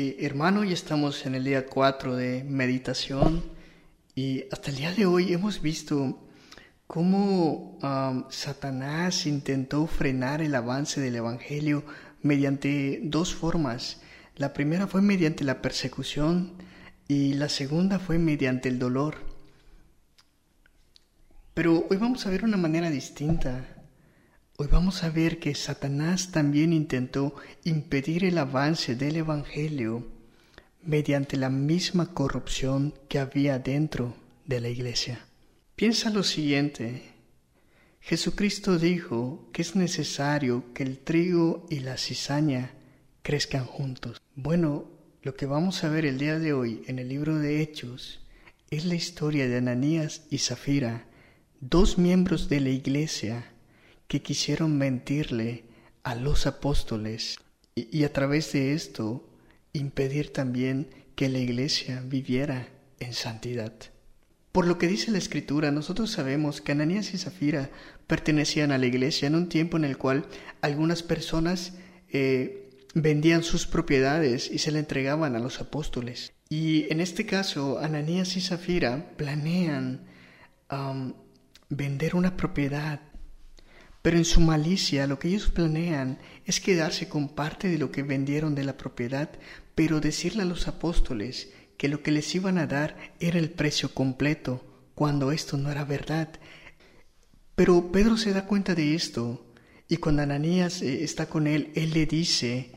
Hermano, ya estamos en el día 4 de meditación y hasta el día de hoy hemos visto cómo Satanás intentó frenar el avance del Evangelio mediante dos formas. La primera fue mediante la persecución y la segunda fue mediante el dolor. Pero hoy vamos a ver una manera distinta. Hoy vamos a ver que Satanás también intentó impedir el avance del Evangelio mediante la misma corrupción que había dentro de la iglesia. Piensa lo siguiente. Jesucristo dijo que es necesario que el trigo y la cizaña crezcan juntos. Bueno, lo que vamos a ver el día de hoy en el libro de Hechos es la historia de Ananías y Zafira, dos miembros de la iglesia que quisieron mentirle a los apóstoles y, a través de esto impedir también que la iglesia viviera en santidad. Por lo que dice la escritura, nosotros sabemos que Ananías y Zafira pertenecían a la iglesia en un tiempo en el cual algunas personas eh, vendían sus propiedades y se le entregaban a los apóstoles. Y en este caso, Ananías y Zafira planean vender una propiedad pero en su malicia lo que ellos planean es quedarse con parte de lo que vendieron de la propiedad, pero decirle a los apóstoles que lo que les iban a dar era el precio completo, cuando esto no era verdad. Pero Pedro se da cuenta de esto, y cuando Ananías eh, está con él, él le dice,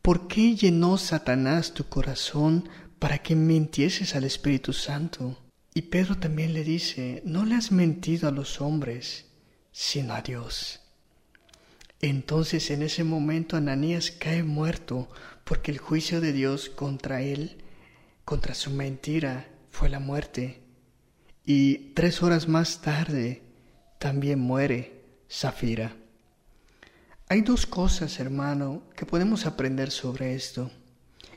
¿por qué llenó Satanás tu corazón para que mintieses al Espíritu Santo? Y Pedro también le dice, no le has mentido a los hombres, sino a Dios. Entonces en ese momento Ananías cae muerto porque el juicio de Dios contra él, contra su mentira, fue la muerte. Y tres horas más tarde también muere Zafira. Hay dos cosas, hermano, que podemos aprender sobre esto.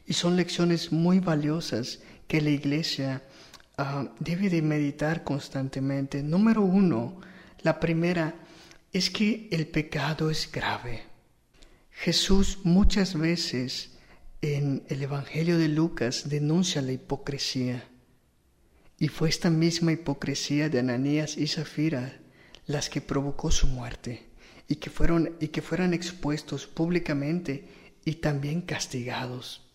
Y son lecciones muy valiosas que la iglesia ah, debe de meditar constantemente. Número uno, la primera es que el pecado es grave. Jesús muchas veces en el Evangelio de Lucas denuncia la hipocresía. Y fue esta misma hipocresía de Ananías y Zafira las que provocó su muerte y que fueron y que fueran expuestos públicamente y también castigados.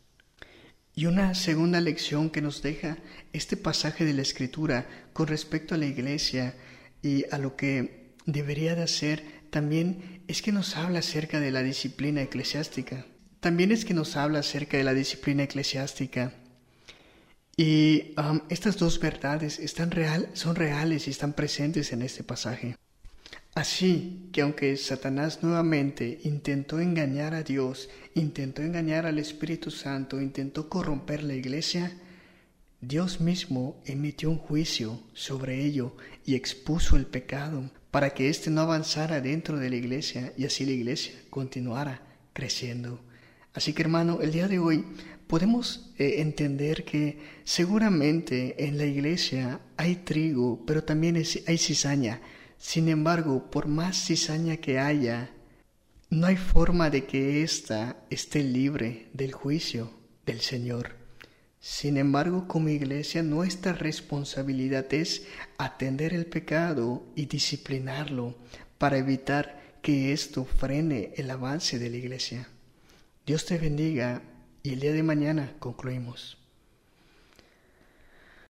Y una segunda lección que nos deja este pasaje de la Escritura con respecto a la iglesia y a lo que debería de hacer también es que nos habla acerca de la disciplina eclesiástica. También es que nos habla acerca de la disciplina eclesiástica. Y estas dos verdades están real, son reales y están presentes en este pasaje. Así que aunque Satanás nuevamente intentó engañar a Dios, intentó engañar al Espíritu Santo, intentó corromper la iglesia, Dios mismo emitió un juicio sobre ello y expuso el pecado para que éste no avanzara dentro de la iglesia y así la iglesia continuara creciendo. Así que hermano, el día de hoy podemos eh, entender que seguramente en la iglesia hay trigo, pero también hay cizaña. Sin embargo, por más cizaña que haya, no hay forma de que ésta esté libre del juicio del Señor. Sin embargo, como iglesia, nuestra responsabilidad es atender el pecado y disciplinarlo para evitar que esto frene el avance de la iglesia. Dios te bendiga y el día de mañana concluimos.